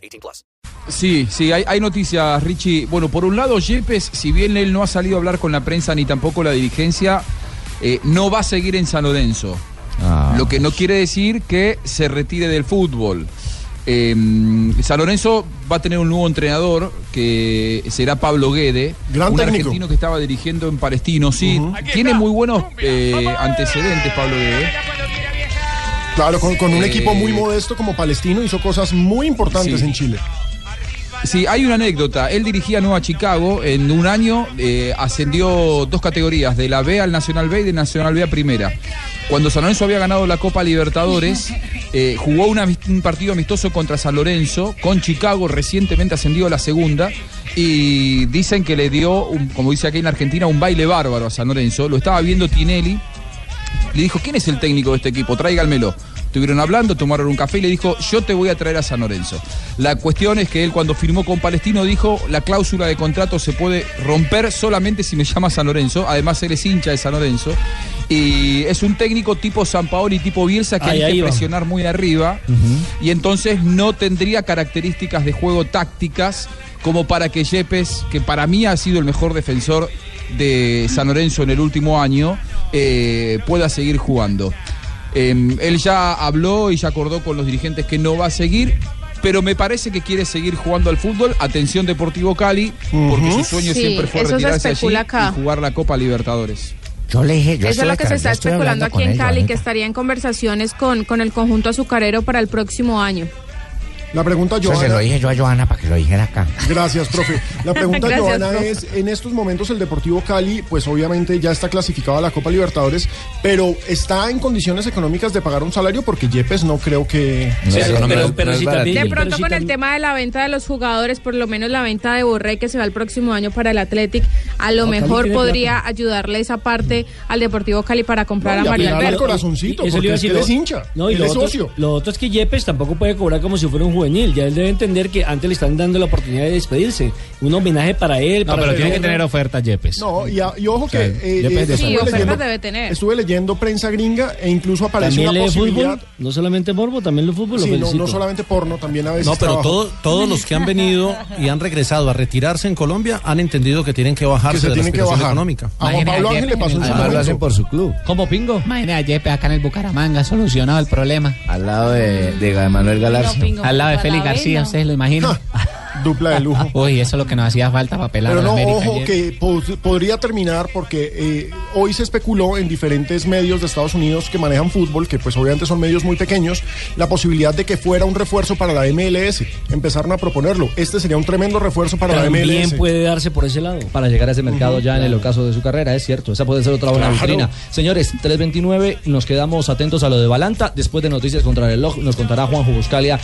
18 plus. Sí, sí, hay, hay noticias, Richie. Bueno, por un lado, Yepes, si bien él no ha salido a hablar con la prensa ni tampoco la dirigencia, eh, no va a seguir en San Lorenzo. Lo que no quiere decir que se retire del fútbol. Eh, San Lorenzo va a tener un nuevo entrenador que será Pablo Guede, Gran un técnico. argentino que estaba dirigiendo en Palestino. Sí, tiene muy buenos eh, antecedentes Pablo Guede. Claro, con, con un equipo muy modesto como Palestino hizo cosas muy importantes Sí. en Chile. Sí, hay una anécdota. Él dirigía Nueva Chicago. En un año eh, ascendió dos categorías, de la B al Nacional B y de Nacional B a Primera. Cuando San Lorenzo había ganado la Copa Libertadores, eh, jugó una- un partido amistoso contra San Lorenzo, con Chicago, recientemente ascendido a la segunda. Y dicen que le dio, un- como dice aquí en Argentina, un baile bárbaro a San Lorenzo. Lo estaba viendo Tinelli. Le dijo, ¿quién es el técnico de este equipo? Tráiganmelo. Estuvieron hablando, tomaron un café y le dijo, yo te voy a traer a San Lorenzo. La cuestión es que él cuando firmó con Palestino dijo, la cláusula de contrato se puede romper solamente si me llama San Lorenzo. Además, él es hincha de San Lorenzo. Y es un técnico tipo San Paoli, tipo Bielsa, que Ahí, hay ahí que va. presionar muy arriba. Y entonces no tendría características de juego tácticas como para que Yepes, que para mí ha sido el mejor defensor de San Lorenzo en el último año, eh, pueda seguir jugando. Eh, él ya habló y ya acordó con los dirigentes que no va a seguir. Pero me parece que quiere seguir jugando al fútbol. Atención Deportivo Cali, porque su sueño Sí, siempre fue retirarse allí acá. y jugar la Copa Libertadores. Yo le dije, yo Eso es lo que se está especulando aquí en él, Cali, que estaría en conversaciones con, con el conjunto azucarero para el próximo año. La pregunta, Eso se Johanna. lo dije yo a Johanna para que lo dijera acá. Gracias, profe. La pregunta, Gracias, Johanna, profe. es, en estos momentos el Deportivo Cali, pues obviamente ya está clasificado a la Copa Libertadores, pero ¿está en condiciones económicas de pagar un salario? Porque Yepes no creo que... Sí, sea pero, económico. pero, pero sí también- De pronto sí con el tema de la venta de los jugadores, por lo menos la venta de Borré que se va el próximo año para el Athletic, a lo No, mejor podría ayudarle esa parte al Deportivo Cali para comprar No, y a al Alberto. corazoncito, Eso le porque es que decir, él es lo- hincha, No, y él lo es otro, socio. lo otro es que Yepes tampoco puede cobrar como si fuera un juvenil. Ya él debe entender que antes le están dando la oportunidad de despedirse. Un homenaje para él. No, para pero tiene que tener oferta Yepes. No, y, a- y ojo que... eh, Yepes de eh, Sí, estuve ofertas leyendo- debe tener. Estuve leyendo prensa gringa e incluso apareció una lee posibilidad... fútbol, no solamente morbo, también lee fútbol. lo Sí, no, no solamente porno, también a veces No, pero todo- todos los que han venido y han regresado a retirarse en Colombia han entendido que tienen que que bajarse se de la tienen que bajar. económica. A Juan Pablo Ángel le pasó en su lo hacen por su club. ¿Cómo pingo? Imagina a Yepes acá en el Bucaramanga, solucionado el problema. Al lado de, de Manuel Galarza. Al lado de Félix García, ustedes lo imaginan. Dupla de lujo. Uy, eso es lo que nos hacía falta para pelar Pero no, América ojo ayer. que po- podría terminar porque eh, hoy se especuló en diferentes medios de Estados Unidos que manejan fútbol, que pues obviamente son medios muy pequeños, la posibilidad de que fuera un refuerzo para la MLS. Empezaron a proponerlo. Este sería un tremendo refuerzo para la También MLS. puede darse por ese lado. para llegar a ese mercado ya en el ocaso de su carrera, es cierto. Esa puede ser otra buena Claro. vitrina. Señores, 3.29, nos quedamos atentos a lo de Balanta. Después de Noticias contra el reloj, nos contará Juan Buscalia